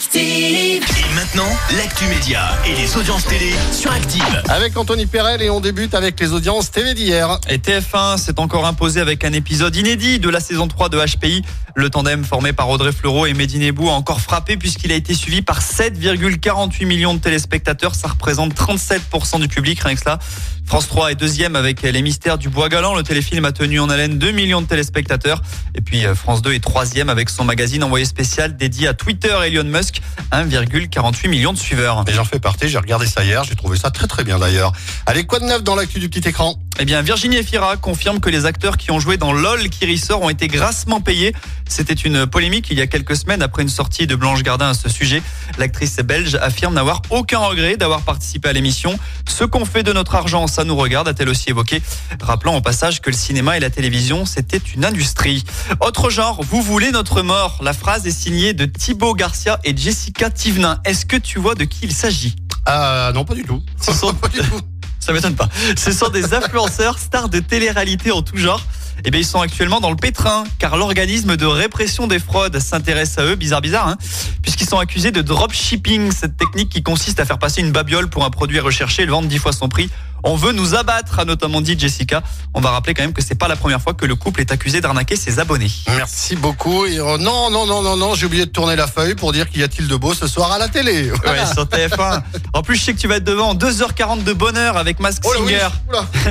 Active. Et maintenant, l'actu média et les audiences télé sur Active. Avec Anthony Perel et on débute avec les audiences TV d'hier. Et TF1 s'est encore imposé avec un épisode inédit de la saison 3 de HPI. Le tandem formé par Audrey Fleurot et Mehdi Nebou a encore frappé puisqu'il a été suivi par 7,48 millions de téléspectateurs. Ça représente 37% du public, rien que cela. France 3 est deuxième avec Les Mystères du Bois Galant. Le téléfilm a tenu en haleine 2 millions de téléspectateurs. Et puis euh, France 2 est troisième avec son magazine envoyé spécial dédié à Twitter Elon Musk. 1,48 millions de suiveurs. J'en fais partie, j'ai regardé ça hier, j'ai trouvé ça très très bien d'ailleurs. Allez, quoi de neuf dans l'actu du petit écran? Eh bien, Virginie Efira confirme que les acteurs qui ont joué dans LOL qui ressort ont été grassement payés. C'était une polémique il y a quelques semaines après une sortie de Blanche Gardin à ce sujet. L'actrice belge affirme n'avoir aucun regret d'avoir participé à l'émission. Ce qu'on fait de notre argent, ça nous regarde, a-t-elle aussi évoqué. Rappelant au passage que le cinéma et la télévision, c'était une industrie. Autre genre, vous voulez notre mort. La phrase est signée de Thibaut Garcia et Jessica Thivenin. Est-ce que tu vois de qui il s'agit? Ah non, pas du tout. Ce sont- pas du tout. Ça m'étonne pas. Ce sont des influenceurs, stars de télé-réalité en tout genre. Eh bien, ils sont actuellement dans le pétrin, car l'organisme de répression des fraudes s'intéresse à eux, bizarre, bizarre, hein, puisqu'ils sont accusés de dropshipping, cette technique qui consiste à faire passer une babiole pour un produit recherché et le vendre dix fois son prix. On veut nous abattre, a notamment dit Jessica. On va rappeler quand même que c'est pas la première fois que le couple est accusé d'arnaquer ses abonnés. Merci beaucoup. Et, euh, non, non, non, non, non, j'ai oublié de tourner la feuille pour dire qu'il y a-t-il de beau ce soir à la télé. Voilà. Ouais, sur TF1. En plus, je sais que tu vas être devant 2h40 de bonheur avec Mask Oh oui, Singer.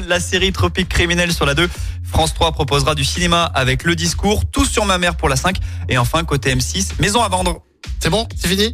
la série Tropique criminel sur la 2. France 3 proposera du cinéma avec le discours, tout sur ma mère pour la 5. Et enfin, côté M6, maison à vendre. C'est bon, c'est fini?